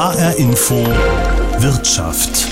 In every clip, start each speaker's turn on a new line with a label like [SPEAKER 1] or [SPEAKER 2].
[SPEAKER 1] HR Info Wirtschaft.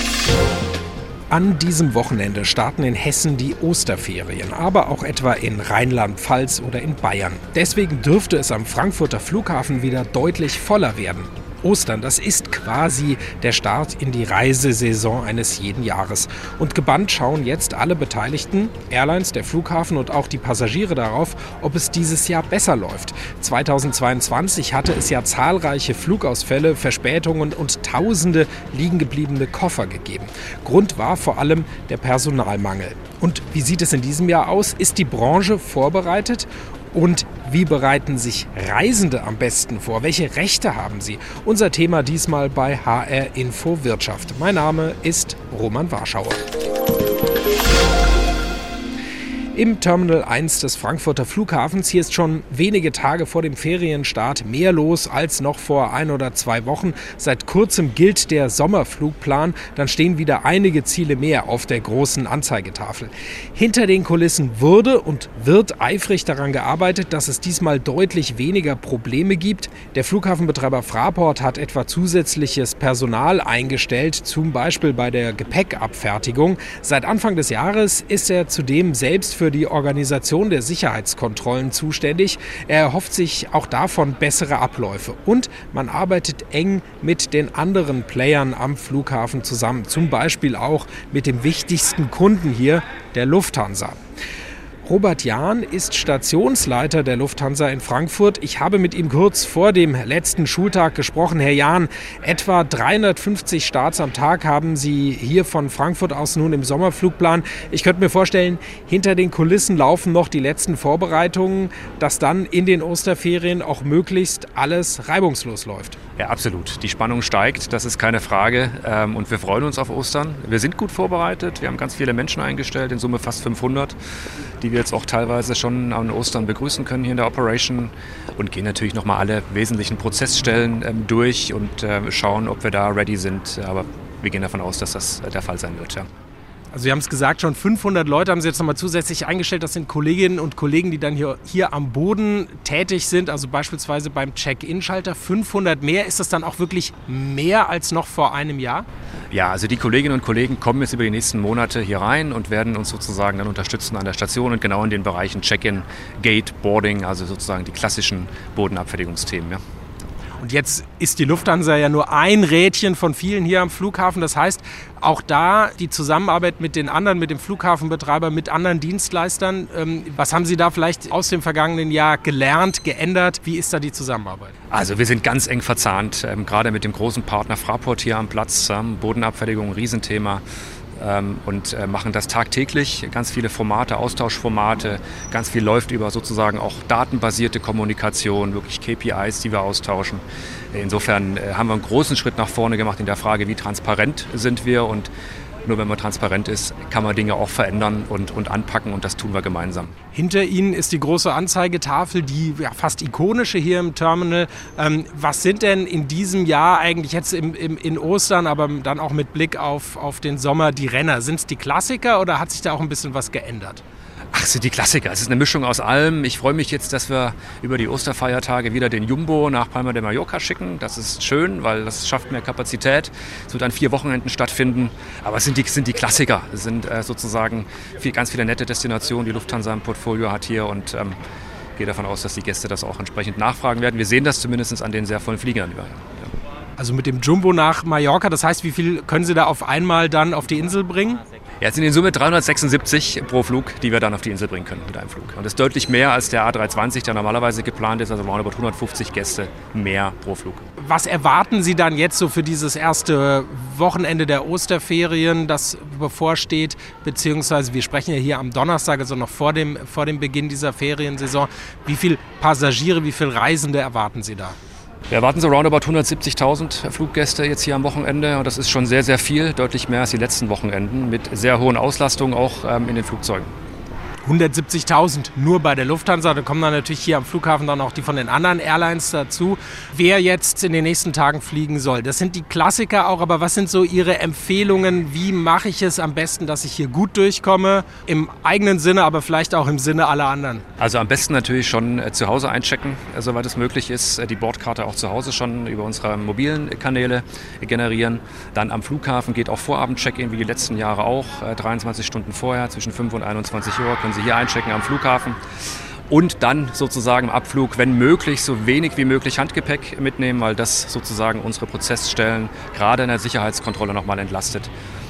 [SPEAKER 2] An diesem Wochenende starten in Hessen die Osterferien, aber auch etwa in Rheinland-Pfalz oder in Bayern. Deswegen dürfte es am Frankfurter Flughafen wieder deutlich voller werden. Ostern, das ist quasi der Start in die Reisesaison eines jeden Jahres. Und gebannt schauen jetzt alle Beteiligten, Airlines, der Flughafen und auch die Passagiere darauf, ob es dieses Jahr besser läuft. 2022 hatte es ja zahlreiche Flugausfälle, Verspätungen und tausende liegengebliebene Koffer gegeben. Grund war vor allem der Personalmangel. Und wie sieht es in diesem Jahr aus? Ist die Branche vorbereitet? Und wie bereiten sich Reisende am besten vor? Welche Rechte haben sie? Unser Thema diesmal bei HR Info Wirtschaft. Mein Name ist Roman Warschauer. Im Terminal 1 des Frankfurter Flughafens. Hier ist schon wenige Tage vor dem Ferienstart mehr los als noch vor ein oder zwei Wochen. Seit kurzem gilt der Sommerflugplan. Dann stehen wieder einige Ziele mehr auf der großen Anzeigetafel. Hinter den Kulissen wurde und wird eifrig daran gearbeitet, dass es diesmal deutlich weniger Probleme gibt. Der Flughafenbetreiber Fraport hat etwa zusätzliches Personal eingestellt, zum Beispiel bei der Gepäckabfertigung. Seit Anfang des Jahres ist er zudem selbst für für die Organisation der Sicherheitskontrollen zuständig. Er erhofft sich auch davon bessere Abläufe. Und man arbeitet eng mit den anderen Playern am Flughafen zusammen. Zum Beispiel auch mit dem wichtigsten Kunden hier, der Lufthansa. Robert Jahn ist Stationsleiter der Lufthansa in Frankfurt. Ich habe mit ihm kurz vor dem letzten Schultag gesprochen. Herr Jahn, etwa 350 Starts am Tag haben Sie hier von Frankfurt aus nun im Sommerflugplan. Ich könnte mir vorstellen, hinter den Kulissen laufen noch die letzten Vorbereitungen, dass dann in den Osterferien auch möglichst alles reibungslos läuft.
[SPEAKER 3] Ja, absolut. Die Spannung steigt, das ist keine Frage. Ähm, und wir freuen uns auf Ostern. Wir sind gut vorbereitet. Wir haben ganz viele Menschen eingestellt, in Summe fast 500, die wir jetzt auch teilweise schon an Ostern begrüßen können hier in der Operation. Und gehen natürlich nochmal alle wesentlichen Prozessstellen ähm, durch und äh, schauen, ob wir da ready sind. Aber wir gehen davon aus, dass das der Fall sein wird. Ja.
[SPEAKER 2] Also Sie haben es gesagt, schon 500 Leute haben Sie jetzt nochmal zusätzlich eingestellt. Das sind Kolleginnen und Kollegen, die dann hier, hier am Boden tätig sind, also beispielsweise beim Check-in-Schalter. 500 mehr, ist das dann auch wirklich mehr als noch vor einem Jahr?
[SPEAKER 3] Ja, also die Kolleginnen und Kollegen kommen jetzt über die nächsten Monate hier rein und werden uns sozusagen dann unterstützen an der Station und genau in den Bereichen Check-in, Gate, Boarding, also sozusagen die klassischen Bodenabfertigungsthemen. Ja.
[SPEAKER 2] Und jetzt ist die Lufthansa ja nur ein Rädchen von vielen hier am Flughafen. Das heißt, auch da die Zusammenarbeit mit den anderen, mit dem Flughafenbetreiber, mit anderen Dienstleistern. Ähm, was haben Sie da vielleicht aus dem vergangenen Jahr gelernt, geändert? Wie ist da die Zusammenarbeit?
[SPEAKER 3] Also wir sind ganz eng verzahnt, ähm, gerade mit dem großen Partner Fraport hier am Platz. Ähm, Bodenabfertigung, Riesenthema und äh, machen das tagtäglich. Ganz viele Formate, Austauschformate, ganz viel läuft über sozusagen auch datenbasierte Kommunikation, wirklich KPIs, die wir austauschen. Insofern äh, haben wir einen großen Schritt nach vorne gemacht in der Frage, wie transparent sind wir und nur wenn man transparent ist, kann man Dinge auch verändern und, und anpacken und das tun wir gemeinsam.
[SPEAKER 2] Hinter Ihnen ist die große Anzeigetafel, die ja, fast ikonische hier im Terminal. Ähm, was sind denn in diesem Jahr eigentlich jetzt im, im, in Ostern, aber dann auch mit Blick auf, auf den Sommer die Renner? Sind es die Klassiker oder hat sich da auch ein bisschen was geändert?
[SPEAKER 3] Ach, sind die Klassiker. Es ist eine Mischung aus allem. Ich freue mich jetzt, dass wir über die Osterfeiertage wieder den Jumbo nach Palma de Mallorca schicken. Das ist schön, weil das schafft mehr Kapazität. Es wird an vier Wochenenden stattfinden. Aber es sind die, sind die Klassiker. Es sind äh, sozusagen viel, ganz viele nette Destinationen, die Lufthansa im Portfolio hat hier. Und ähm, gehe davon aus, dass die Gäste das auch entsprechend nachfragen werden. Wir sehen das zumindest an den sehr vollen Fliegern. Ja.
[SPEAKER 2] Also mit dem Jumbo nach Mallorca, das heißt, wie viel können Sie da auf einmal dann auf die Insel bringen?
[SPEAKER 3] Ja, es sind in Summe 376 pro Flug, die wir dann auf die Insel bringen können mit einem Flug. Und das ist deutlich mehr als der A320, der normalerweise geplant ist, also roundabout 150 Gäste mehr pro Flug.
[SPEAKER 2] Was erwarten Sie dann jetzt so für dieses erste Wochenende der Osterferien, das bevorsteht? Beziehungsweise wir sprechen ja hier am Donnerstag, also noch vor dem, vor dem Beginn dieser Feriensaison. Wie viele Passagiere, wie viele Reisende erwarten Sie da?
[SPEAKER 3] Wir erwarten so roundabout 170.000 Fluggäste jetzt hier am Wochenende und das ist schon sehr, sehr viel, deutlich mehr als die letzten Wochenenden mit sehr hohen Auslastungen auch ähm, in den Flugzeugen.
[SPEAKER 2] 170.000 nur bei der Lufthansa. Da kommen dann natürlich hier am Flughafen dann auch die von den anderen Airlines dazu. Wer jetzt in den nächsten Tagen fliegen soll, das sind die Klassiker auch. Aber was sind so Ihre Empfehlungen? Wie mache ich es am besten, dass ich hier gut durchkomme? Im eigenen Sinne, aber vielleicht auch im Sinne aller anderen.
[SPEAKER 3] Also am besten natürlich schon äh, zu Hause einchecken, äh, soweit es möglich ist. Äh, die Bordkarte auch zu Hause schon über unsere mobilen Kanäle generieren. Dann am Flughafen geht auch Vorabend-Check-In wie die letzten Jahre auch. 23 Stunden vorher, zwischen 5 und 21 Uhr können Sie hier einchecken am Flughafen und dann sozusagen im Abflug, wenn möglich, so wenig wie möglich Handgepäck mitnehmen, weil das sozusagen unsere Prozessstellen gerade in der Sicherheitskontrolle nochmal entlastet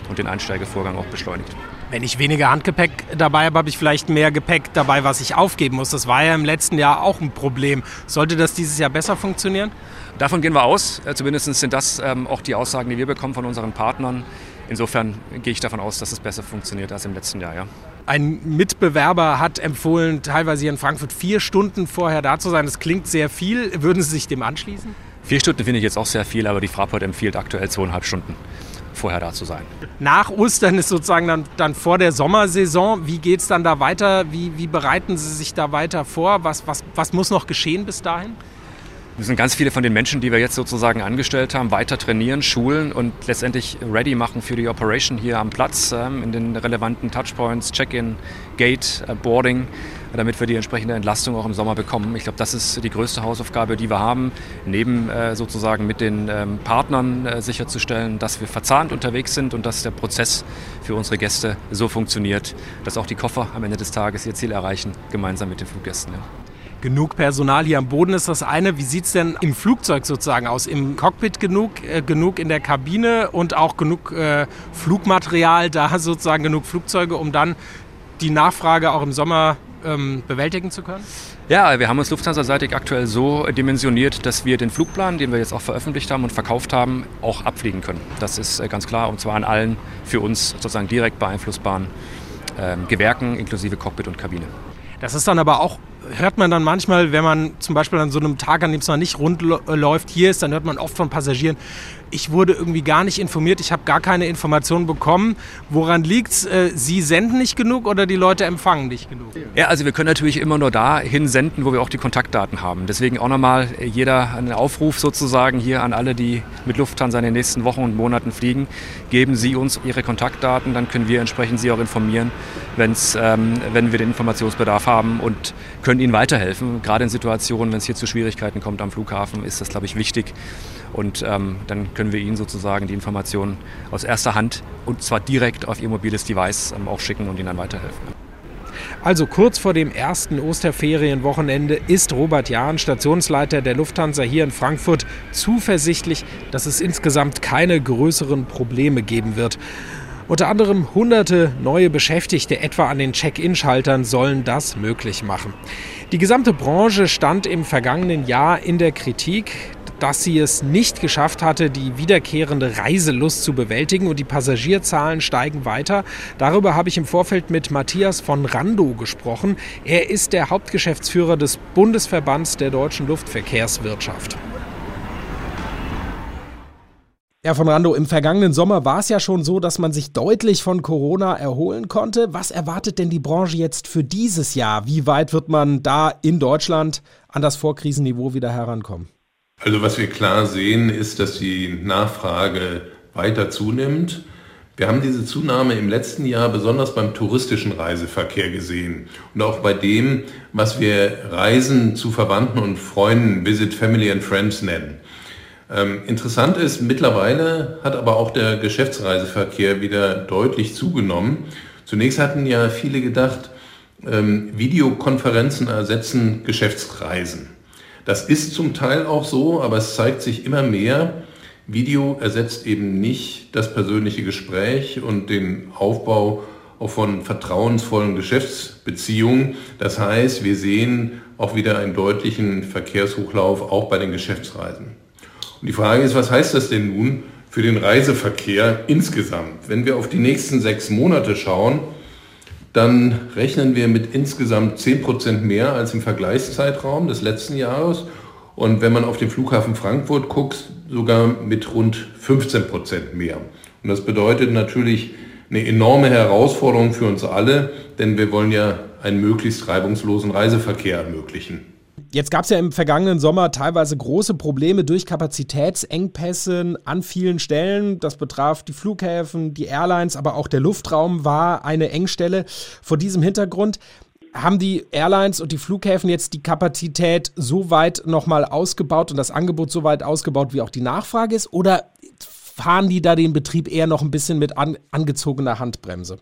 [SPEAKER 3] und den Einsteigevorgang auch beschleunigt.
[SPEAKER 2] Wenn ich weniger Handgepäck dabei habe, habe ich vielleicht mehr Gepäck dabei, was ich aufgeben muss. Das war ja im letzten Jahr auch ein Problem. Sollte das dieses Jahr besser funktionieren?
[SPEAKER 3] Davon gehen wir aus. Äh, zumindest sind das ähm, auch die Aussagen, die wir bekommen von unseren Partnern. Insofern gehe ich davon aus, dass es besser funktioniert als im letzten Jahr. Ja.
[SPEAKER 2] Ein Mitbewerber hat empfohlen, teilweise hier in Frankfurt vier Stunden vorher da zu sein. Das klingt sehr viel. Würden Sie sich dem anschließen?
[SPEAKER 3] Vier Stunden finde ich jetzt auch sehr viel, aber die Fraport empfiehlt aktuell zweieinhalb Stunden vorher da zu sein.
[SPEAKER 2] Nach Ostern ist sozusagen dann, dann vor der Sommersaison. Wie geht es dann da weiter? Wie, wie bereiten Sie sich da weiter vor? Was, was, was muss noch geschehen bis dahin?
[SPEAKER 3] Müssen ganz viele von den Menschen, die wir jetzt sozusagen angestellt haben, weiter trainieren, schulen und letztendlich ready machen für die Operation hier am Platz ähm, in den relevanten Touchpoints, Check-in, Gate, äh, Boarding, damit wir die entsprechende Entlastung auch im Sommer bekommen. Ich glaube, das ist die größte Hausaufgabe, die wir haben, neben äh, sozusagen mit den ähm, Partnern äh, sicherzustellen, dass wir verzahnt unterwegs sind und dass der Prozess für unsere Gäste so funktioniert, dass auch die Koffer am Ende des Tages ihr Ziel erreichen, gemeinsam mit den Fluggästen. Ja
[SPEAKER 2] genug Personal hier am Boden ist das eine. Wie sieht es denn im Flugzeug sozusagen aus? Im Cockpit genug, äh, genug in der Kabine und auch genug äh, Flugmaterial, da sozusagen genug Flugzeuge, um dann die Nachfrage auch im Sommer ähm, bewältigen zu können?
[SPEAKER 3] Ja, wir haben uns Lufthansa-seitig aktuell so dimensioniert, dass wir den Flugplan, den wir jetzt auch veröffentlicht haben und verkauft haben, auch abfliegen können. Das ist äh, ganz klar und zwar an allen für uns sozusagen direkt beeinflussbaren äh, Gewerken inklusive Cockpit und Kabine.
[SPEAKER 2] Das ist dann aber auch hört man dann manchmal, wenn man zum Beispiel an so einem Tag, an dem es noch nicht rund läuft, hier ist, dann hört man oft von Passagieren, ich wurde irgendwie gar nicht informiert, ich habe gar keine Informationen bekommen. Woran liegt es? Äh, Sie senden nicht genug oder die Leute empfangen nicht genug?
[SPEAKER 3] Ja, also wir können natürlich immer nur dahin senden, wo wir auch die Kontaktdaten haben. Deswegen auch nochmal jeder einen Aufruf sozusagen hier an alle, die mit Lufthansa in den nächsten Wochen und Monaten fliegen. Geben Sie uns Ihre Kontaktdaten, dann können wir entsprechend Sie auch informieren, wenn's, ähm, wenn wir den Informationsbedarf haben und können Ihnen weiterhelfen. Gerade in Situationen, wenn es hier zu Schwierigkeiten kommt am Flughafen, ist das, glaube ich, wichtig. Und ähm, dann können wir Ihnen sozusagen die Informationen aus erster Hand und zwar direkt auf Ihr mobiles Device ähm, auch schicken und Ihnen dann weiterhelfen.
[SPEAKER 2] Also kurz vor dem ersten Osterferienwochenende ist Robert Jahn, Stationsleiter der Lufthansa hier in Frankfurt, zuversichtlich, dass es insgesamt keine größeren Probleme geben wird. Unter anderem hunderte neue Beschäftigte etwa an den Check-in-Schaltern sollen das möglich machen. Die gesamte Branche stand im vergangenen Jahr in der Kritik dass sie es nicht geschafft hatte, die wiederkehrende Reiselust zu bewältigen und die Passagierzahlen steigen weiter. Darüber habe ich im Vorfeld mit Matthias von Rando gesprochen. Er ist der Hauptgeschäftsführer des Bundesverbands der deutschen Luftverkehrswirtschaft. Herr von Rando, im vergangenen Sommer war es ja schon so, dass man sich deutlich von Corona erholen konnte. Was erwartet denn die Branche jetzt für dieses Jahr? Wie weit wird man da in Deutschland an das Vorkrisenniveau wieder herankommen?
[SPEAKER 4] Also was wir klar sehen, ist, dass die Nachfrage weiter zunimmt. Wir haben diese Zunahme im letzten Jahr besonders beim touristischen Reiseverkehr gesehen und auch bei dem, was wir Reisen zu Verwandten und Freunden, Visit Family and Friends nennen. Ähm, interessant ist, mittlerweile hat aber auch der Geschäftsreiseverkehr wieder deutlich zugenommen. Zunächst hatten ja viele gedacht, ähm, Videokonferenzen ersetzen Geschäftsreisen. Das ist zum Teil auch so, aber es zeigt sich immer mehr, Video ersetzt eben nicht das persönliche Gespräch und den Aufbau auch von vertrauensvollen Geschäftsbeziehungen. Das heißt, wir sehen auch wieder einen deutlichen Verkehrshochlauf auch bei den Geschäftsreisen. Und die Frage ist, was heißt das denn nun für den Reiseverkehr insgesamt? Wenn wir auf die nächsten sechs Monate schauen, dann rechnen wir mit insgesamt 10% mehr als im Vergleichszeitraum des letzten Jahres. Und wenn man auf den Flughafen Frankfurt guckt, sogar mit rund 15% mehr. Und das bedeutet natürlich eine enorme Herausforderung für uns alle, denn wir wollen ja einen möglichst reibungslosen Reiseverkehr ermöglichen.
[SPEAKER 2] Jetzt gab es ja im vergangenen Sommer teilweise große Probleme durch Kapazitätsengpässe an vielen Stellen. Das betraf die Flughäfen, die Airlines, aber auch der Luftraum war eine Engstelle. Vor diesem Hintergrund haben die Airlines und die Flughäfen jetzt die Kapazität so weit nochmal ausgebaut und das Angebot so weit ausgebaut, wie auch die Nachfrage ist? Oder fahren die da den Betrieb eher noch ein bisschen mit an, angezogener Handbremse?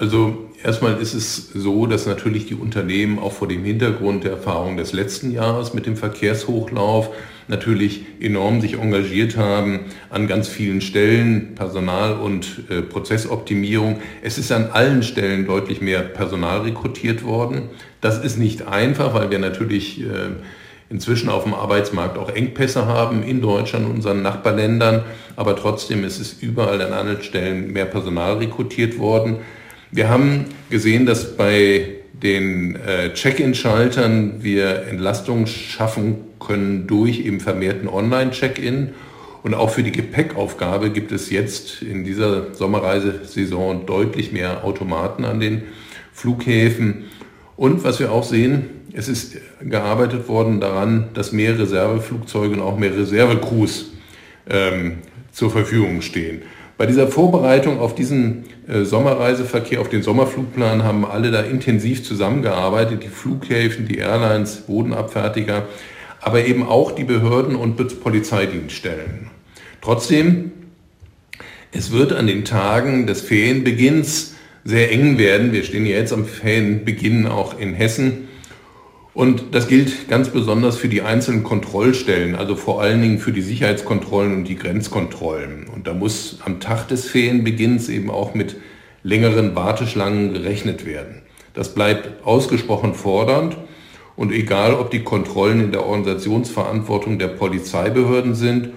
[SPEAKER 4] Also erstmal ist es so, dass natürlich die Unternehmen auch vor dem Hintergrund der Erfahrung des letzten Jahres mit dem Verkehrshochlauf natürlich enorm sich engagiert haben an ganz vielen Stellen, Personal- und äh, Prozessoptimierung. Es ist an allen Stellen deutlich mehr Personal rekrutiert worden. Das ist nicht einfach, weil wir natürlich äh, inzwischen auf dem Arbeitsmarkt auch Engpässe haben in Deutschland unseren Nachbarländern. Aber trotzdem ist es überall an allen Stellen mehr Personal rekrutiert worden. Wir haben gesehen, dass bei den äh, Check-in-Schaltern wir Entlastung schaffen können durch eben vermehrten Online-Check-in. Und auch für die Gepäckaufgabe gibt es jetzt in dieser Sommerreisesaison deutlich mehr Automaten an den Flughäfen. Und was wir auch sehen, es ist gearbeitet worden daran, dass mehr Reserveflugzeuge und auch mehr Reservecrews ähm, zur Verfügung stehen. Bei dieser Vorbereitung auf diesen äh, Sommerreiseverkehr, auf den Sommerflugplan haben alle da intensiv zusammengearbeitet, die Flughäfen, die Airlines, Bodenabfertiger, aber eben auch die Behörden und Polizeidienststellen. Trotzdem, es wird an den Tagen des Ferienbeginns sehr eng werden. Wir stehen ja jetzt am Ferienbeginn auch in Hessen. Und das gilt ganz besonders für die einzelnen Kontrollstellen, also vor allen Dingen für die Sicherheitskontrollen und die Grenzkontrollen. Und da muss am Tag des Ferienbeginns eben auch mit längeren Warteschlangen gerechnet werden. Das bleibt ausgesprochen fordernd. Und egal, ob die Kontrollen in der Organisationsverantwortung der Polizeibehörden sind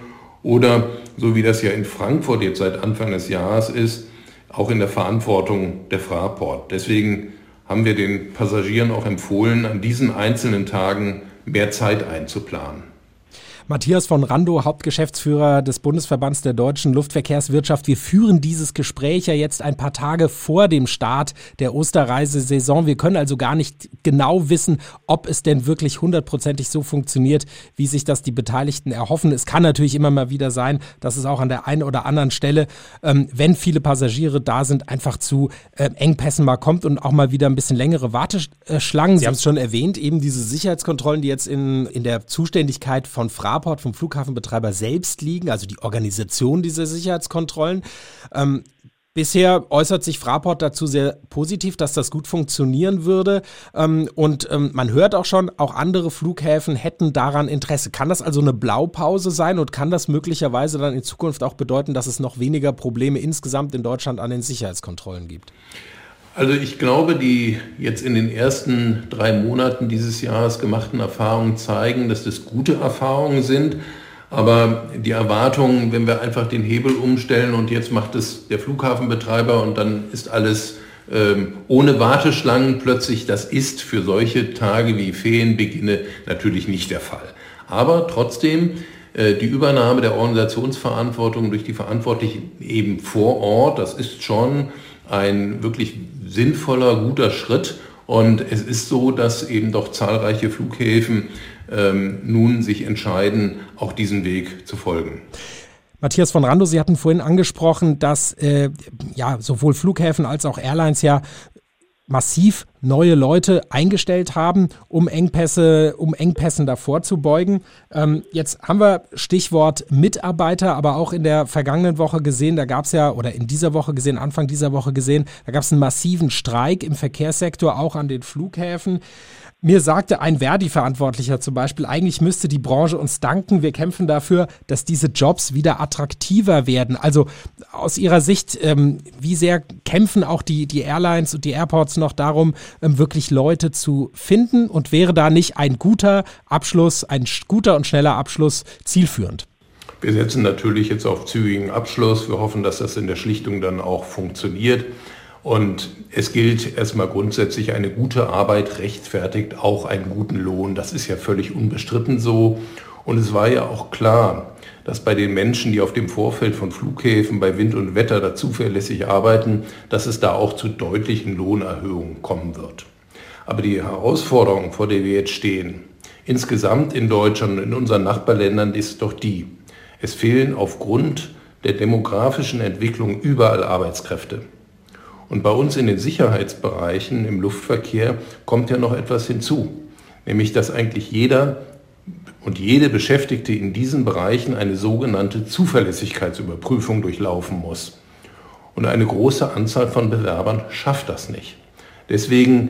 [SPEAKER 4] oder, so wie das ja in Frankfurt jetzt seit Anfang des Jahres ist, auch in der Verantwortung der Fraport. Deswegen haben wir den Passagieren auch empfohlen, an diesen einzelnen Tagen mehr Zeit einzuplanen.
[SPEAKER 2] Matthias von Rando, Hauptgeschäftsführer des Bundesverbands der deutschen Luftverkehrswirtschaft. Wir führen dieses Gespräch ja jetzt ein paar Tage vor dem Start der Osterreisesaison. Wir können also gar nicht genau wissen, ob es denn wirklich hundertprozentig so funktioniert, wie sich das die Beteiligten erhoffen. Es kann natürlich immer mal wieder sein, dass es auch an der einen oder anderen Stelle, ähm, wenn viele Passagiere da sind, einfach zu äh, Engpässen mal kommt und auch mal wieder ein bisschen längere Warteschlangen. Sie haben es schon erwähnt, eben diese Sicherheitskontrollen, die jetzt in, in der Zuständigkeit von Fragen Fraport vom Flughafenbetreiber selbst liegen, also die Organisation dieser Sicherheitskontrollen. Ähm, Bisher äußert sich Fraport dazu sehr positiv, dass das gut funktionieren würde. Ähm, und ähm, man hört auch schon, auch andere Flughäfen hätten daran Interesse. Kann das also eine Blaupause sein und kann das möglicherweise dann in Zukunft auch bedeuten, dass es noch weniger Probleme insgesamt in Deutschland an den Sicherheitskontrollen gibt?
[SPEAKER 4] Also ich glaube, die jetzt in den ersten drei Monaten dieses Jahres gemachten Erfahrungen zeigen, dass das gute Erfahrungen sind. Aber die Erwartungen, wenn wir einfach den Hebel umstellen und jetzt macht es der Flughafenbetreiber und dann ist alles ähm, ohne Warteschlangen plötzlich, das ist für solche Tage wie Ferienbeginne natürlich nicht der Fall. Aber trotzdem, äh, die Übernahme der Organisationsverantwortung durch die Verantwortlichen eben vor Ort, das ist schon ein wirklich sinnvoller, guter Schritt. Und es ist so, dass eben doch zahlreiche Flughäfen ähm, nun sich entscheiden, auch diesen Weg zu folgen.
[SPEAKER 2] Matthias von Rando, Sie hatten vorhin angesprochen, dass äh, ja sowohl Flughäfen als auch Airlines ja massiv neue Leute eingestellt haben, um Engpässe, um Engpässen davor zu beugen. Ähm, jetzt haben wir Stichwort Mitarbeiter, aber auch in der vergangenen Woche gesehen, da gab es ja, oder in dieser Woche gesehen, Anfang dieser Woche gesehen, da gab es einen massiven Streik im Verkehrssektor, auch an den Flughäfen. Mir sagte ein Verdi-Verantwortlicher zum Beispiel, eigentlich müsste die Branche uns danken. Wir kämpfen dafür, dass diese Jobs wieder attraktiver werden. Also aus Ihrer Sicht, ähm, wie sehr kämpfen auch die, die Airlines und die Airports noch darum, ähm, wirklich Leute zu finden? Und wäre da nicht ein guter Abschluss, ein guter und schneller Abschluss zielführend?
[SPEAKER 4] Wir setzen natürlich jetzt auf zügigen Abschluss. Wir hoffen, dass das in der Schlichtung dann auch funktioniert. Und es gilt erstmal grundsätzlich, eine gute Arbeit rechtfertigt auch einen guten Lohn. Das ist ja völlig unbestritten so. Und es war ja auch klar, dass bei den Menschen, die auf dem Vorfeld von Flughäfen bei Wind und Wetter da zuverlässig arbeiten, dass es da auch zu deutlichen Lohnerhöhungen kommen wird. Aber die Herausforderung, vor der wir jetzt stehen, insgesamt in Deutschland und in unseren Nachbarländern, ist doch die, es fehlen aufgrund der demografischen Entwicklung überall Arbeitskräfte. Und bei uns in den Sicherheitsbereichen im Luftverkehr kommt ja noch etwas hinzu, nämlich dass eigentlich jeder und jede Beschäftigte in diesen Bereichen eine sogenannte Zuverlässigkeitsüberprüfung durchlaufen muss. Und eine große Anzahl von Bewerbern schafft das nicht. Deswegen,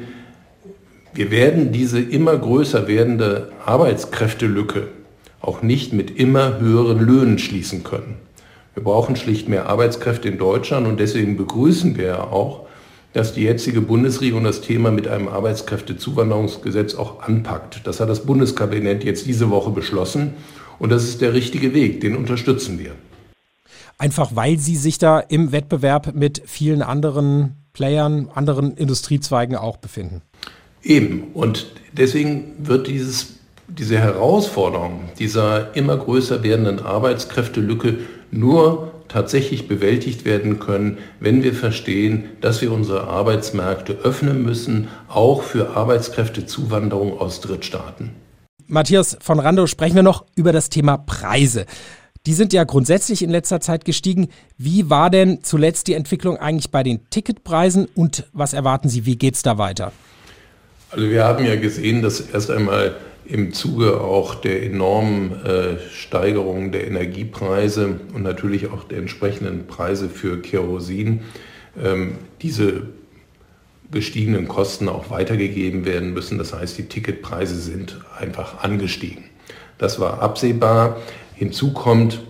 [SPEAKER 4] wir werden diese immer größer werdende Arbeitskräftelücke auch nicht mit immer höheren Löhnen schließen können. Wir brauchen schlicht mehr Arbeitskräfte in Deutschland und deswegen begrüßen wir ja auch, dass die jetzige Bundesregierung das Thema mit einem Arbeitskräftezuwanderungsgesetz auch anpackt. Das hat das Bundeskabinett jetzt diese Woche beschlossen und das ist der richtige Weg, den unterstützen wir.
[SPEAKER 2] Einfach weil Sie sich da im Wettbewerb mit vielen anderen Playern, anderen Industriezweigen auch befinden.
[SPEAKER 4] Eben. Und deswegen wird dieses, diese Herausforderung dieser immer größer werdenden Arbeitskräftelücke nur tatsächlich bewältigt werden können, wenn wir verstehen, dass wir unsere Arbeitsmärkte öffnen müssen, auch für Arbeitskräftezuwanderung aus Drittstaaten.
[SPEAKER 2] Matthias von Randow, sprechen wir noch über das Thema Preise. Die sind ja grundsätzlich in letzter Zeit gestiegen. Wie war denn zuletzt die Entwicklung eigentlich bei den Ticketpreisen und was erwarten Sie, wie geht es da weiter?
[SPEAKER 4] Also wir haben ja gesehen, dass erst einmal im Zuge auch der enormen äh, Steigerung der Energiepreise und natürlich auch der entsprechenden Preise für Kerosin ähm, diese gestiegenen Kosten auch weitergegeben werden müssen. Das heißt, die Ticketpreise sind einfach angestiegen. Das war absehbar. Hinzu kommt,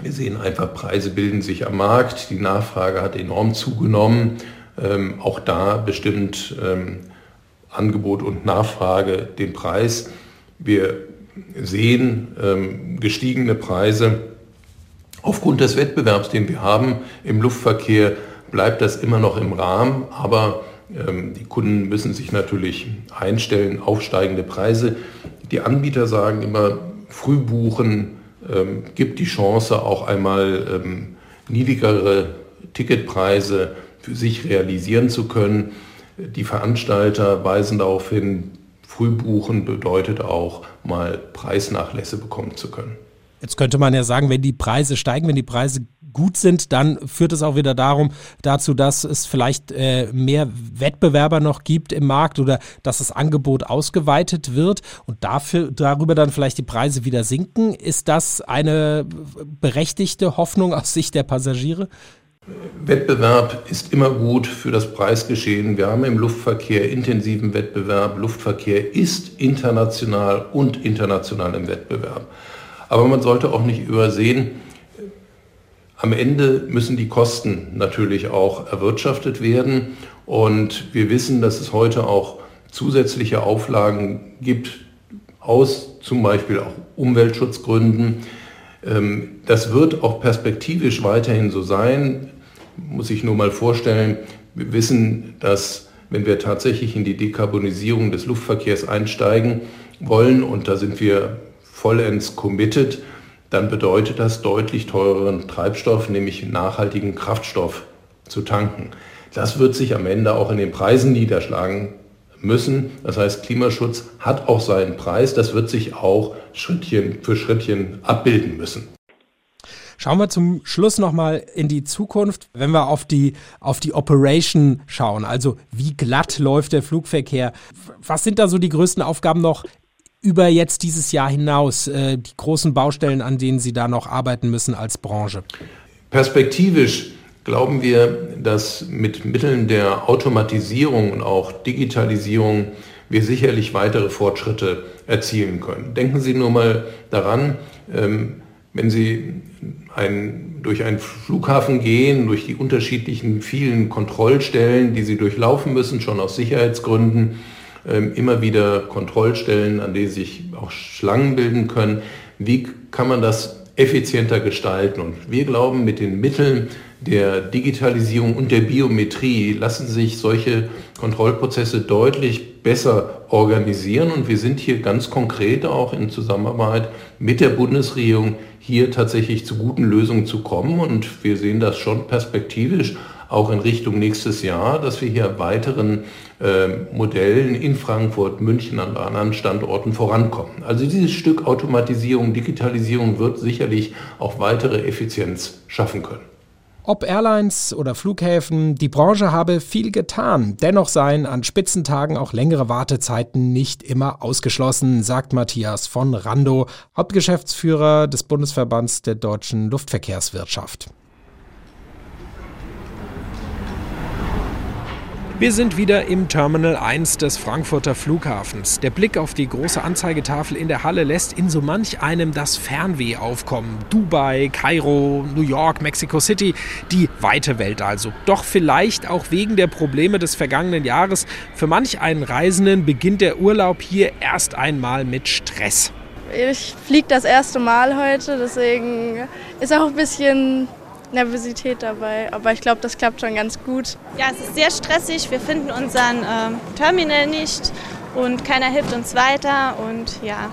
[SPEAKER 4] wir sehen einfach, Preise bilden sich am Markt, die Nachfrage hat enorm zugenommen. Ähm, auch da bestimmt ähm, Angebot und Nachfrage den Preis. Wir sehen ähm, gestiegene Preise. Aufgrund des Wettbewerbs, den wir haben im Luftverkehr, bleibt das immer noch im Rahmen, aber ähm, die Kunden müssen sich natürlich einstellen auf steigende Preise. Die Anbieter sagen immer, früh buchen ähm, gibt die Chance, auch einmal ähm, niedrigere Ticketpreise für sich realisieren zu können. Die Veranstalter weisen darauf hin, Frühbuchen bedeutet auch, mal Preisnachlässe bekommen zu können.
[SPEAKER 2] Jetzt könnte man ja sagen, wenn die Preise steigen, wenn die Preise gut sind, dann führt es auch wieder darum, dazu, dass es vielleicht äh, mehr Wettbewerber noch gibt im Markt oder dass das Angebot ausgeweitet wird und dafür, darüber dann vielleicht die Preise wieder sinken. Ist das eine berechtigte Hoffnung aus Sicht der Passagiere?
[SPEAKER 4] Wettbewerb ist immer gut für das Preisgeschehen. Wir haben im Luftverkehr intensiven Wettbewerb. Luftverkehr ist international und international im Wettbewerb. Aber man sollte auch nicht übersehen, am Ende müssen die Kosten natürlich auch erwirtschaftet werden. Und wir wissen, dass es heute auch zusätzliche Auflagen gibt, aus zum Beispiel auch Umweltschutzgründen. Ähm, das wird auch perspektivisch weiterhin so sein. Muss ich nur mal vorstellen, wir wissen, dass wenn wir tatsächlich in die Dekarbonisierung des Luftverkehrs einsteigen wollen, und da sind wir vollends committed, dann bedeutet das deutlich teureren Treibstoff, nämlich nachhaltigen Kraftstoff zu tanken. Das wird sich am Ende auch in den Preisen niederschlagen müssen. Das heißt, Klimaschutz hat auch seinen Preis. Das wird sich auch Schrittchen für Schrittchen abbilden müssen.
[SPEAKER 2] Schauen wir zum Schluss nochmal in die Zukunft, wenn wir auf die, auf die Operation schauen. Also wie glatt läuft der Flugverkehr? Was sind da so die größten Aufgaben noch über jetzt dieses Jahr hinaus? Äh, die großen Baustellen, an denen Sie da noch arbeiten müssen als Branche?
[SPEAKER 4] Perspektivisch glauben wir, dass mit Mitteln der Automatisierung und auch Digitalisierung wir sicherlich weitere Fortschritte erzielen können. Denken Sie nur mal daran, ähm, wenn Sie ein, durch einen Flughafen gehen, durch die unterschiedlichen vielen Kontrollstellen, die Sie durchlaufen müssen, schon aus Sicherheitsgründen, ähm, immer wieder Kontrollstellen, an denen sich auch Schlangen bilden können. Wie kann man das effizienter gestalten. Und wir glauben, mit den Mitteln der Digitalisierung und der Biometrie lassen sich solche Kontrollprozesse deutlich besser organisieren. Und wir sind hier ganz konkret auch in Zusammenarbeit mit der Bundesregierung hier tatsächlich zu guten Lösungen zu kommen. Und wir sehen das schon perspektivisch auch in Richtung nächstes Jahr, dass wir hier weiteren äh, Modellen in Frankfurt, München und an anderen Standorten vorankommen. Also dieses Stück Automatisierung, Digitalisierung wird sicherlich auch weitere Effizienz schaffen können.
[SPEAKER 2] Ob Airlines oder Flughäfen, die Branche habe viel getan. Dennoch seien an Spitzentagen auch längere Wartezeiten nicht immer ausgeschlossen, sagt Matthias von Rando, Hauptgeschäftsführer des Bundesverbands der deutschen Luftverkehrswirtschaft. Wir sind wieder im Terminal 1 des Frankfurter Flughafens. Der Blick auf die große Anzeigetafel in der Halle lässt in so manch einem das Fernweh aufkommen. Dubai, Kairo, New York, Mexico City, die weite Welt also. Doch vielleicht auch wegen der Probleme des vergangenen Jahres. Für manch einen Reisenden beginnt der Urlaub hier erst einmal mit Stress.
[SPEAKER 5] Ich fliege das erste Mal heute, deswegen ist auch ein bisschen Nervosität dabei, aber ich glaube, das klappt schon ganz gut.
[SPEAKER 6] Ja, es ist sehr stressig. Wir finden unseren äh, Terminal nicht und keiner hilft uns weiter und ja,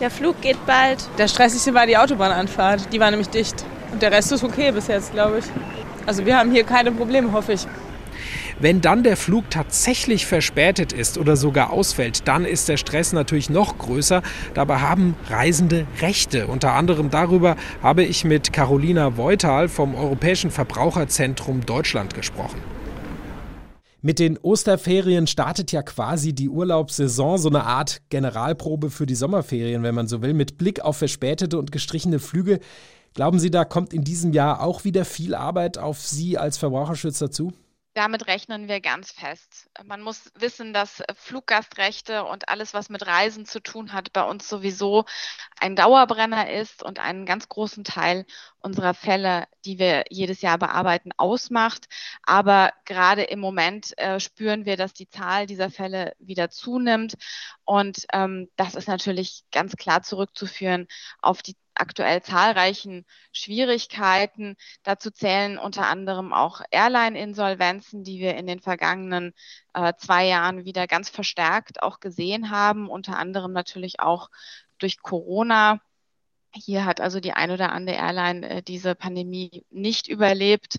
[SPEAKER 6] der Flug geht bald.
[SPEAKER 7] Der stressigste war die Autobahnanfahrt, die war nämlich dicht und der Rest ist okay bis jetzt, glaube ich. Also wir haben hier keine Probleme, hoffe ich.
[SPEAKER 2] Wenn dann der Flug tatsächlich verspätet ist oder sogar ausfällt, dann ist der Stress natürlich noch größer. Dabei haben Reisende Rechte. Unter anderem darüber habe ich mit Carolina Voital vom Europäischen Verbraucherzentrum Deutschland gesprochen. Mit den Osterferien startet ja quasi die Urlaubssaison, so eine Art Generalprobe für die Sommerferien, wenn man so will, mit Blick auf verspätete und gestrichene Flüge. Glauben Sie, da kommt in diesem Jahr auch wieder viel Arbeit auf Sie als Verbraucherschützer zu?
[SPEAKER 8] Damit rechnen wir ganz fest. Man muss wissen, dass Fluggastrechte und alles, was mit Reisen zu tun hat, bei uns sowieso ein Dauerbrenner ist und einen ganz großen Teil unserer Fälle, die wir jedes Jahr bearbeiten, ausmacht. Aber gerade im Moment äh, spüren wir, dass die Zahl dieser Fälle wieder zunimmt. Und ähm, das ist natürlich ganz klar zurückzuführen auf die aktuell zahlreichen Schwierigkeiten. Dazu zählen unter anderem auch Airline-Insolvenzen, die wir in den vergangenen äh, zwei Jahren wieder ganz verstärkt auch gesehen haben, unter anderem natürlich auch durch Corona. Hier hat also die ein oder andere Airline äh, diese Pandemie nicht überlebt.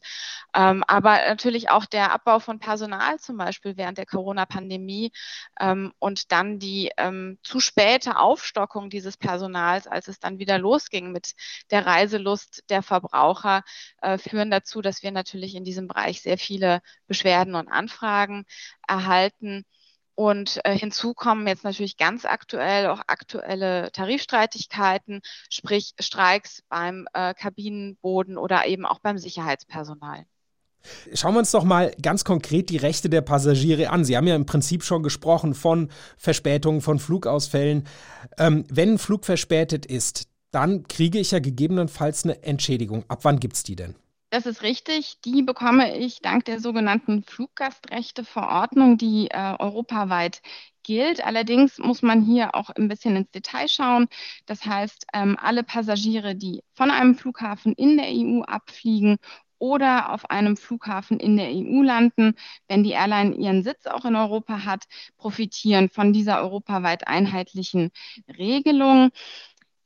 [SPEAKER 8] Ähm, aber natürlich auch der Abbau von Personal zum Beispiel während der Corona-Pandemie ähm, und dann die ähm, zu späte Aufstockung dieses Personals, als es dann wieder losging mit der Reiselust der Verbraucher, äh, führen dazu, dass wir natürlich in diesem Bereich sehr viele Beschwerden und Anfragen erhalten. Und äh, hinzu kommen jetzt natürlich ganz aktuell auch aktuelle Tarifstreitigkeiten, sprich Streiks beim äh, Kabinenboden oder eben auch beim Sicherheitspersonal.
[SPEAKER 2] Schauen wir uns doch mal ganz konkret die Rechte der Passagiere an. Sie haben ja im Prinzip schon gesprochen von Verspätungen, von Flugausfällen. Ähm, wenn ein Flug verspätet ist, dann kriege ich ja gegebenenfalls eine Entschädigung. Ab wann gibt es die denn?
[SPEAKER 8] Das ist richtig. Die bekomme ich dank der sogenannten Fluggastrechteverordnung, die äh, europaweit gilt. Allerdings muss man hier auch ein bisschen ins Detail schauen. Das heißt, ähm, alle Passagiere, die von einem Flughafen in der EU abfliegen oder auf einem Flughafen in der EU landen, wenn die Airline ihren Sitz auch in Europa hat, profitieren von dieser europaweit einheitlichen Regelung.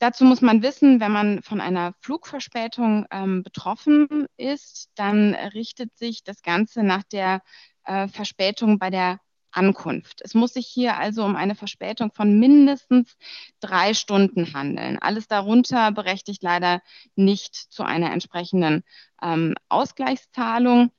[SPEAKER 8] Dazu muss man wissen, wenn man von einer Flugverspätung ähm, betroffen ist, dann richtet sich das Ganze nach der äh, Verspätung bei der Ankunft. Es muss sich hier also um eine Verspätung von mindestens drei Stunden handeln. Alles darunter berechtigt leider nicht zu einer entsprechenden ähm, Ausgleichszahlung.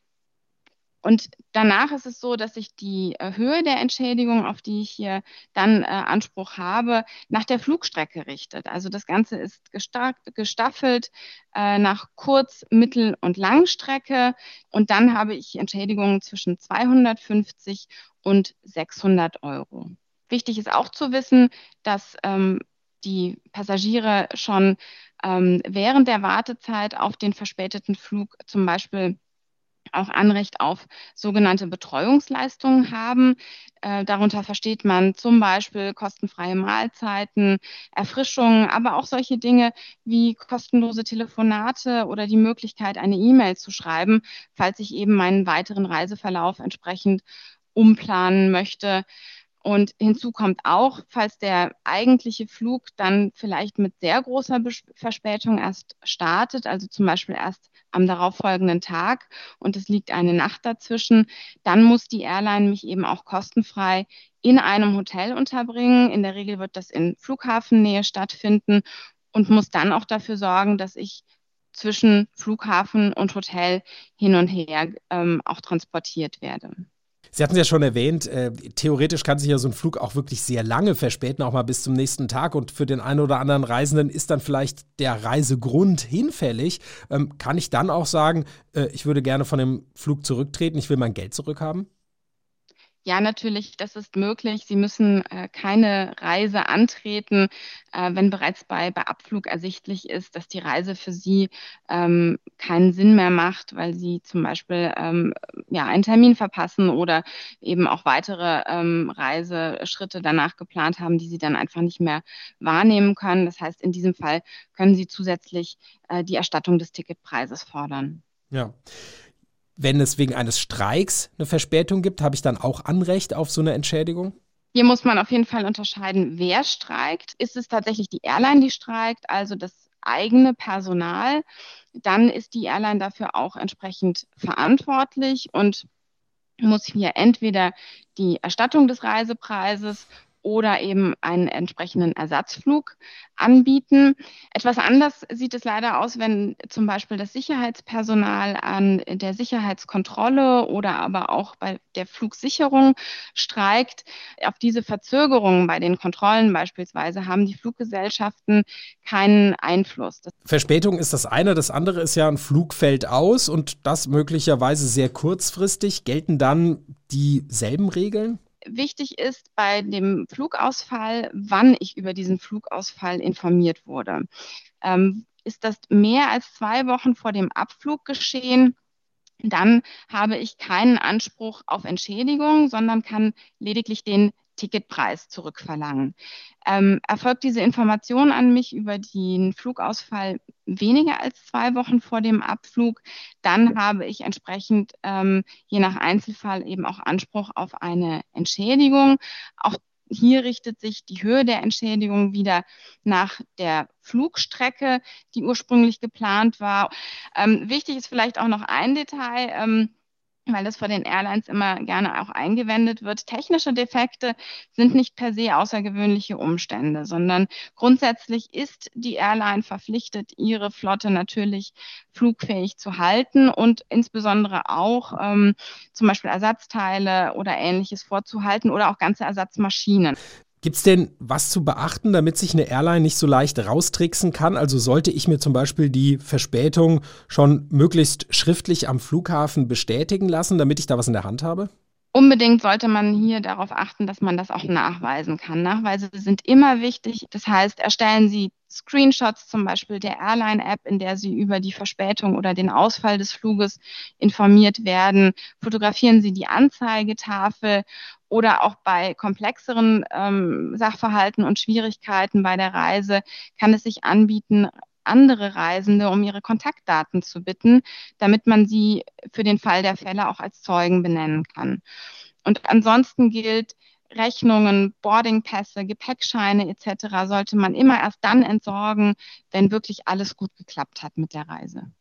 [SPEAKER 8] Und danach ist es so, dass sich die äh, Höhe der Entschädigung, auf die ich hier dann äh, Anspruch habe, nach der Flugstrecke richtet. Also das Ganze ist gestaffelt äh, nach Kurz-, Mittel- und Langstrecke. Und dann habe ich Entschädigungen zwischen 250 und 600 Euro. Wichtig ist auch zu wissen, dass ähm, die Passagiere schon ähm, während der Wartezeit auf den verspäteten Flug zum Beispiel auch Anrecht auf sogenannte Betreuungsleistungen haben. Äh, darunter versteht man zum Beispiel kostenfreie Mahlzeiten, Erfrischungen, aber auch solche Dinge wie kostenlose Telefonate oder die Möglichkeit, eine E-Mail zu schreiben, falls ich eben meinen weiteren Reiseverlauf entsprechend umplanen möchte. Und hinzu kommt auch, falls der eigentliche Flug dann vielleicht mit sehr großer Verspätung erst startet, also zum Beispiel erst am darauffolgenden Tag und es liegt eine Nacht dazwischen, dann muss die Airline mich eben auch kostenfrei in einem Hotel unterbringen. In der Regel wird das in Flughafennähe stattfinden und muss dann auch dafür sorgen, dass ich zwischen Flughafen und Hotel hin und her ähm, auch transportiert werde.
[SPEAKER 2] Sie hatten es ja schon erwähnt, äh, theoretisch kann sich ja so ein Flug auch wirklich sehr lange verspäten, auch mal bis zum nächsten Tag. Und für den einen oder anderen Reisenden ist dann vielleicht der Reisegrund hinfällig. Ähm, kann ich dann auch sagen, äh, ich würde gerne von dem Flug zurücktreten, ich will mein Geld zurückhaben?
[SPEAKER 8] Ja, natürlich, das ist möglich. Sie müssen äh, keine Reise antreten, äh, wenn bereits bei, bei Abflug ersichtlich ist, dass die Reise für Sie ähm, keinen Sinn mehr macht, weil Sie zum Beispiel ähm, ja, einen Termin verpassen oder eben auch weitere ähm, Reiseschritte danach geplant haben, die Sie dann einfach nicht mehr wahrnehmen können. Das heißt, in diesem Fall können Sie zusätzlich äh, die Erstattung des Ticketpreises fordern.
[SPEAKER 2] Ja wenn es wegen eines Streiks eine Verspätung gibt, habe ich dann auch Anrecht auf so eine Entschädigung?
[SPEAKER 8] Hier muss man auf jeden Fall unterscheiden, wer streikt. Ist es tatsächlich die Airline, die streikt, also das eigene Personal? Dann ist die Airline dafür auch entsprechend verantwortlich und muss hier entweder die Erstattung des Reisepreises oder eben einen entsprechenden Ersatzflug anbieten. Etwas anders sieht es leider aus, wenn zum Beispiel das Sicherheitspersonal an der Sicherheitskontrolle oder aber auch bei der Flugsicherung streikt. Auf diese Verzögerungen bei den Kontrollen beispielsweise haben die Fluggesellschaften keinen Einfluss.
[SPEAKER 2] Verspätung ist das eine, das andere ist ja ein Flug fällt aus und das möglicherweise sehr kurzfristig. Gelten dann dieselben Regeln?
[SPEAKER 8] Wichtig ist bei dem Flugausfall, wann ich über diesen Flugausfall informiert wurde. Ähm, ist das mehr als zwei Wochen vor dem Abflug geschehen? Dann habe ich keinen Anspruch auf Entschädigung, sondern kann lediglich den Ticketpreis zurückverlangen. Ähm, erfolgt diese Information an mich über den Flugausfall weniger als zwei Wochen vor dem Abflug, dann habe ich entsprechend ähm, je nach Einzelfall eben auch Anspruch auf eine Entschädigung. Auch hier richtet sich die Höhe der Entschädigung wieder nach der Flugstrecke, die ursprünglich geplant war. Ähm, wichtig ist vielleicht auch noch ein Detail. Ähm, weil das von den Airlines immer gerne auch eingewendet wird. Technische Defekte sind nicht per se außergewöhnliche Umstände, sondern grundsätzlich ist die Airline verpflichtet, ihre Flotte natürlich flugfähig zu halten und insbesondere auch ähm, zum Beispiel Ersatzteile oder ähnliches vorzuhalten oder auch ganze Ersatzmaschinen.
[SPEAKER 2] Gibt es denn was zu beachten, damit sich eine Airline nicht so leicht raustricksen kann? Also sollte ich mir zum Beispiel die Verspätung schon möglichst schriftlich am Flughafen bestätigen lassen, damit ich da was in der Hand habe?
[SPEAKER 8] Unbedingt sollte man hier darauf achten, dass man das auch nachweisen kann. Nachweise sind immer wichtig. Das heißt, erstellen Sie Screenshots zum Beispiel der Airline-App, in der Sie über die Verspätung oder den Ausfall des Fluges informiert werden. Fotografieren Sie die Anzeigetafel oder auch bei komplexeren ähm, Sachverhalten und Schwierigkeiten bei der Reise kann es sich anbieten, andere Reisende um ihre Kontaktdaten zu bitten, damit man sie für den Fall der Fälle auch als Zeugen benennen kann. Und ansonsten gilt, Rechnungen, Boardingpässe, Gepäckscheine etc. sollte man immer erst dann entsorgen, wenn wirklich alles gut geklappt hat mit der Reise.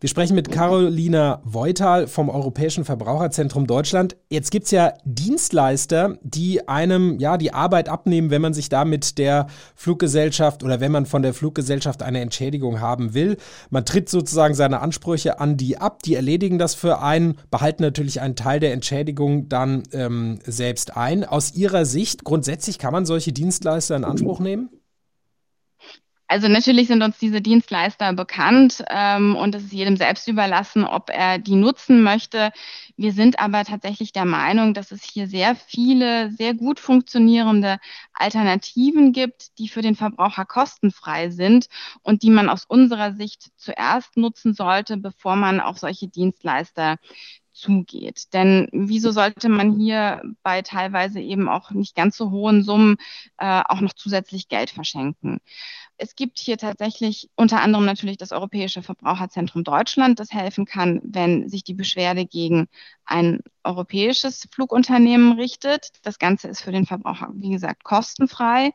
[SPEAKER 2] Wir sprechen mit Carolina Voital vom Europäischen Verbraucherzentrum Deutschland. Jetzt gibt es ja Dienstleister, die einem ja die Arbeit abnehmen, wenn man sich da mit der Fluggesellschaft oder wenn man von der Fluggesellschaft eine Entschädigung haben will. Man tritt sozusagen seine Ansprüche an die ab, die erledigen das für einen, behalten natürlich einen Teil der Entschädigung dann ähm, selbst ein. Aus Ihrer Sicht, grundsätzlich kann man solche Dienstleister in Anspruch nehmen?
[SPEAKER 8] Also natürlich sind uns diese Dienstleister bekannt ähm, und es ist jedem selbst überlassen, ob er die nutzen möchte. Wir sind aber tatsächlich der Meinung, dass es hier sehr viele, sehr gut funktionierende Alternativen gibt, die für den Verbraucher kostenfrei sind und die man aus unserer Sicht zuerst nutzen sollte, bevor man auf solche Dienstleister zugeht. Denn wieso sollte man hier bei teilweise eben auch nicht ganz so hohen Summen äh, auch noch zusätzlich Geld verschenken? Es gibt hier tatsächlich unter anderem natürlich das Europäische Verbraucherzentrum Deutschland, das helfen kann, wenn sich die Beschwerde gegen ein europäisches Flugunternehmen richtet. Das Ganze ist für den Verbraucher, wie gesagt, kostenfrei.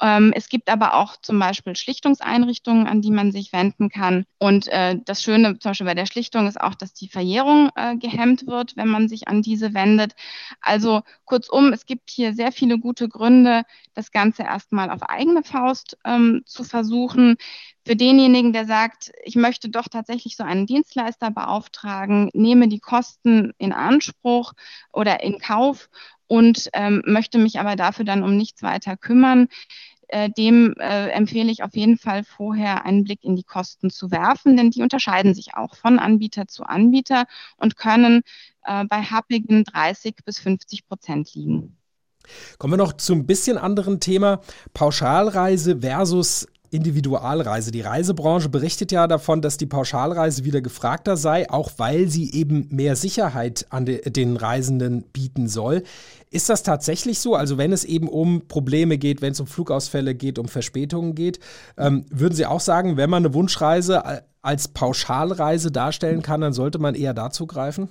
[SPEAKER 8] Ähm, es gibt aber auch zum Beispiel Schlichtungseinrichtungen, an die man sich wenden kann. Und äh, das Schöne zum Beispiel bei der Schlichtung ist auch, dass die Verjährung äh, gehemmt wird, wenn man sich an diese wendet. Also kurzum, es gibt hier sehr viele gute Gründe, das Ganze erstmal auf eigene Faust ähm, zu versuchen. Für denjenigen, der sagt, ich möchte doch tatsächlich so einen Dienstleister beauftragen, nehme die Kosten in Anspruch oder in Kauf und ähm, möchte mich aber dafür dann um nichts weiter kümmern. Äh, dem äh, empfehle ich auf jeden Fall vorher einen Blick in die Kosten zu werfen, denn die unterscheiden sich auch von Anbieter zu Anbieter und können äh, bei happigen 30 bis 50 Prozent liegen.
[SPEAKER 2] Kommen wir noch zu ein bisschen anderen Thema. Pauschalreise versus Individualreise. Die Reisebranche berichtet ja davon, dass die Pauschalreise wieder gefragter sei, auch weil sie eben mehr Sicherheit an de den Reisenden bieten soll. Ist das tatsächlich so? Also wenn es eben um Probleme geht, wenn es um Flugausfälle geht, um Verspätungen geht, ähm, würden Sie auch sagen, wenn man eine Wunschreise als Pauschalreise darstellen kann, dann sollte man eher dazu greifen?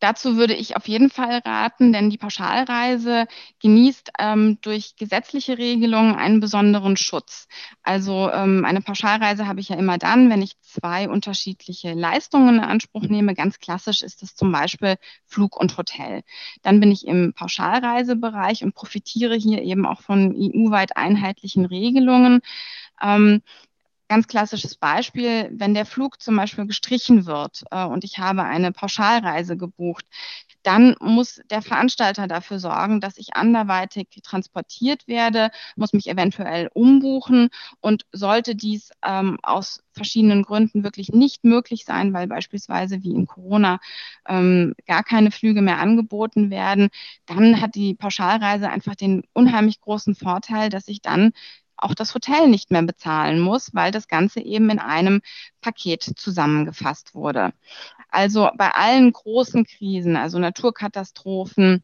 [SPEAKER 8] Dazu würde ich auf jeden Fall raten, denn die Pauschalreise genießt ähm, durch gesetzliche Regelungen einen besonderen Schutz. Also ähm, eine Pauschalreise habe ich ja immer dann, wenn ich zwei unterschiedliche Leistungen in Anspruch nehme. Ganz klassisch ist es zum Beispiel Flug und Hotel. Dann bin ich im Pauschalreisebereich und profitiere hier eben auch von EU-weit einheitlichen Regelungen. Ähm, Ganz klassisches Beispiel, wenn der Flug zum Beispiel gestrichen wird äh, und ich habe eine Pauschalreise gebucht, dann muss der Veranstalter dafür sorgen, dass ich anderweitig transportiert werde, muss mich eventuell umbuchen und sollte dies ähm, aus verschiedenen Gründen wirklich nicht möglich sein, weil beispielsweise wie in Corona ähm, gar keine Flüge mehr angeboten werden, dann hat die Pauschalreise einfach den unheimlich großen Vorteil, dass ich dann auch das Hotel nicht mehr bezahlen muss, weil das Ganze eben in einem Paket zusammengefasst wurde. Also bei allen großen Krisen, also Naturkatastrophen,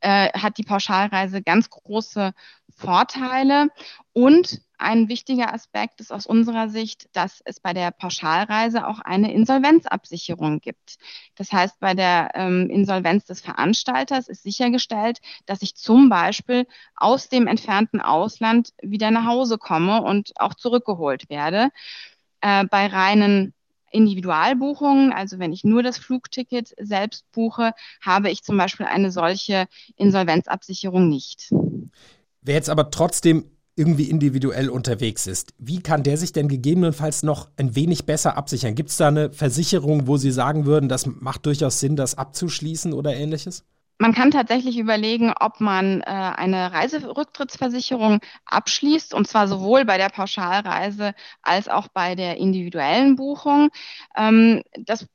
[SPEAKER 8] äh, hat die Pauschalreise ganz große Vorteile und ein wichtiger Aspekt ist aus unserer Sicht, dass es bei der Pauschalreise auch eine Insolvenzabsicherung gibt. Das heißt, bei der ähm, Insolvenz des Veranstalters ist sichergestellt, dass ich zum Beispiel aus dem entfernten Ausland wieder nach Hause komme und auch zurückgeholt werde. Äh, bei reinen Individualbuchungen, also wenn ich nur das Flugticket selbst buche, habe ich zum Beispiel eine solche Insolvenzabsicherung nicht.
[SPEAKER 2] Wer jetzt aber trotzdem irgendwie individuell unterwegs ist. Wie kann der sich denn gegebenenfalls noch ein wenig besser absichern? Gibt es da eine Versicherung, wo Sie sagen würden, das macht durchaus Sinn, das abzuschließen oder ähnliches?
[SPEAKER 8] Man kann tatsächlich überlegen, ob man äh, eine Reiserücktrittsversicherung abschließt, und zwar sowohl bei der Pauschalreise als auch bei der individuellen Buchung. Ähm, das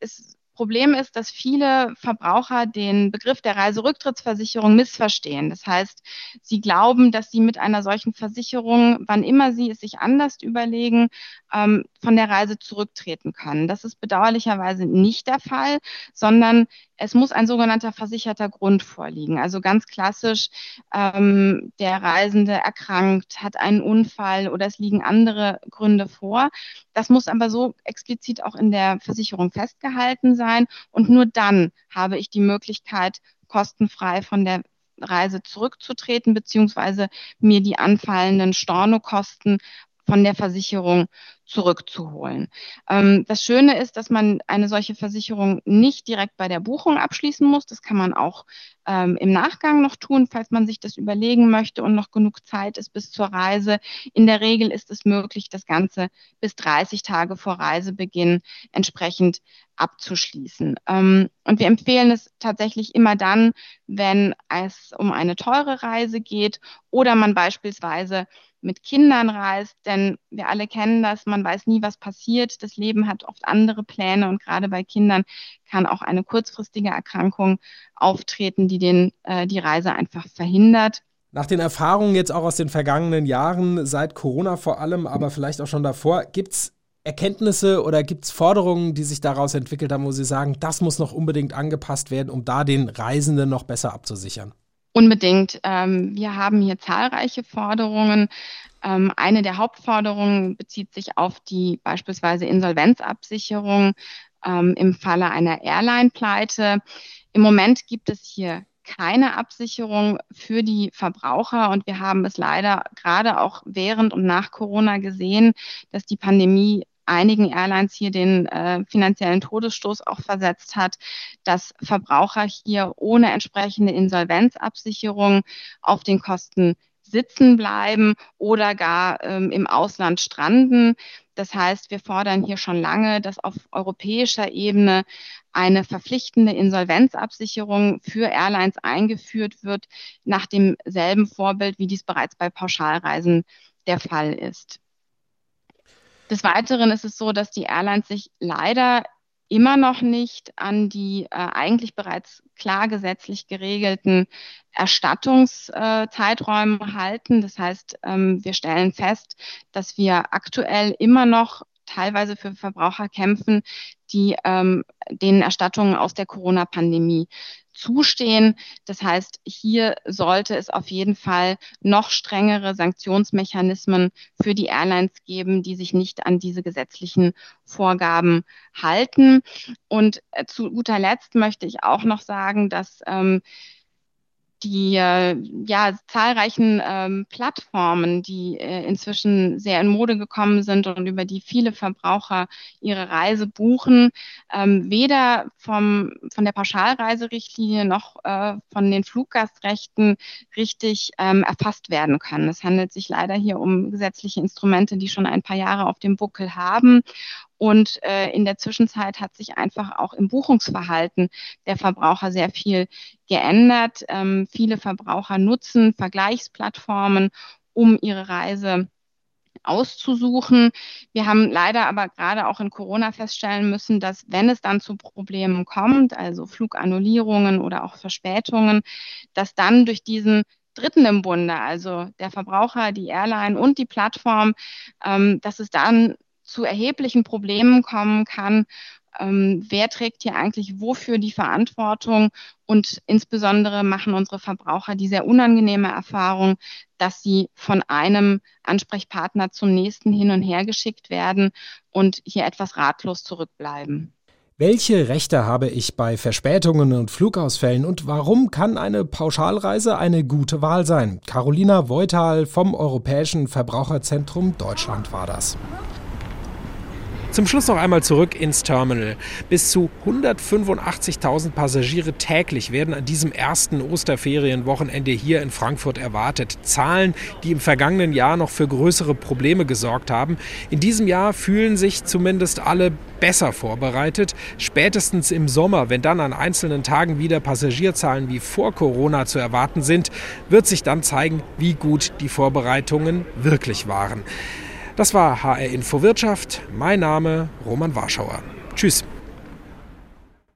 [SPEAKER 8] ist Problem ist, dass viele Verbraucher den Begriff der Reiserücktrittsversicherung missverstehen. Das heißt, sie glauben, dass sie mit einer solchen Versicherung, wann immer sie es sich anders überlegen, ähm, von der Reise zurücktreten können. Das ist bedauerlicherweise nicht der Fall, sondern es muss ein sogenannter versicherter Grund vorliegen. Also ganz klassisch, ähm, der Reisende erkrankt, hat einen Unfall oder es liegen andere Gründe vor. Das muss aber so explizit auch in der Versicherung festgehalten sein. Und nur dann habe ich die Möglichkeit, kostenfrei von der Reise zurückzutreten, beziehungsweise mir die anfallenden Stornokosten von der Versicherung zurückzuholen. Ähm, das Schöne ist, dass man eine solche Versicherung nicht direkt bei der Buchung abschließen muss. Das kann man auch ähm, im Nachgang noch tun, falls man sich das überlegen möchte und noch genug Zeit ist bis zur Reise. In der Regel ist es möglich, das Ganze bis 30 Tage vor Reisebeginn entsprechend abzuschließen. Ähm, und wir empfehlen es tatsächlich immer dann, wenn es um eine teure Reise geht oder man beispielsweise mit Kindern reist, denn wir alle kennen das, man weiß nie, was passiert. Das Leben hat oft andere Pläne und gerade bei Kindern kann auch eine kurzfristige Erkrankung auftreten, die den, äh, die Reise einfach verhindert.
[SPEAKER 2] Nach den Erfahrungen jetzt auch aus den vergangenen Jahren, seit Corona vor allem, aber vielleicht auch schon davor, gibt es Erkenntnisse oder gibt es Forderungen, die sich daraus entwickelt haben, wo Sie sagen, das muss noch unbedingt angepasst werden, um da den Reisenden noch besser abzusichern?
[SPEAKER 8] Unbedingt. Ähm, wir haben hier zahlreiche Forderungen. Ähm, eine der Hauptforderungen bezieht sich auf die beispielsweise Insolvenzabsicherung ähm, im Falle einer Airline-Pleite. Im Moment gibt es hier keine Absicherung für die Verbraucher und wir haben es leider gerade auch während und nach Corona gesehen, dass die Pandemie einigen Airlines hier den äh, finanziellen Todesstoß auch versetzt hat, dass Verbraucher hier ohne entsprechende Insolvenzabsicherung auf den Kosten sitzen bleiben oder gar ähm, im Ausland stranden. Das heißt, wir fordern hier schon lange, dass auf europäischer Ebene eine verpflichtende Insolvenzabsicherung für Airlines eingeführt wird, nach demselben Vorbild, wie dies bereits bei Pauschalreisen der Fall ist. Des Weiteren ist es so, dass die Airlines sich leider immer noch nicht an die äh, eigentlich bereits klar gesetzlich geregelten Erstattungszeiträume äh, halten. Das heißt, ähm, wir stellen fest, dass wir aktuell immer noch teilweise für Verbraucher kämpfen, die ähm, den Erstattungen aus der Corona-Pandemie zustehen. Das heißt, hier sollte es auf jeden Fall noch strengere Sanktionsmechanismen für die Airlines geben, die sich nicht an diese gesetzlichen Vorgaben halten. Und äh, zu guter Letzt möchte ich auch noch sagen, dass ähm, die äh, ja, zahlreichen ähm, Plattformen, die äh, inzwischen sehr in Mode gekommen sind und über die viele Verbraucher ihre Reise buchen, ähm, weder vom, von der Pauschalreiserichtlinie noch äh, von den Fluggastrechten richtig ähm, erfasst werden können. Es handelt sich leider hier um gesetzliche Instrumente, die schon ein paar Jahre auf dem Buckel haben und äh, in der Zwischenzeit hat sich einfach auch im Buchungsverhalten der Verbraucher sehr viel geändert. Ähm, viele Verbraucher nutzen Vergleichsplattformen, um ihre Reise auszusuchen. Wir haben leider aber gerade auch in Corona feststellen müssen, dass wenn es dann zu Problemen kommt, also Flugannullierungen oder auch Verspätungen, dass dann durch diesen Dritten im Bunde, also der Verbraucher, die Airline und die Plattform, ähm, dass es dann zu erheblichen Problemen kommen kann. Ähm, wer trägt hier eigentlich wofür die Verantwortung? Und insbesondere machen unsere Verbraucher die sehr unangenehme Erfahrung, dass sie von einem Ansprechpartner zum nächsten hin und her geschickt werden und hier etwas ratlos zurückbleiben.
[SPEAKER 2] Welche Rechte habe ich bei Verspätungen und Flugausfällen und warum kann eine Pauschalreise eine gute Wahl sein? Carolina Voital vom Europäischen Verbraucherzentrum Deutschland war das. Zum Schluss noch einmal zurück ins Terminal. Bis zu 185.000 Passagiere täglich werden an diesem ersten Osterferienwochenende hier in Frankfurt erwartet. Zahlen, die im vergangenen Jahr noch für größere Probleme gesorgt haben. In diesem Jahr fühlen sich zumindest alle besser vorbereitet. Spätestens im Sommer, wenn dann an einzelnen Tagen wieder Passagierzahlen wie vor Corona zu erwarten sind, wird sich dann zeigen, wie gut die Vorbereitungen wirklich waren. Das war HR Info Wirtschaft. Mein Name Roman Warschauer. Tschüss.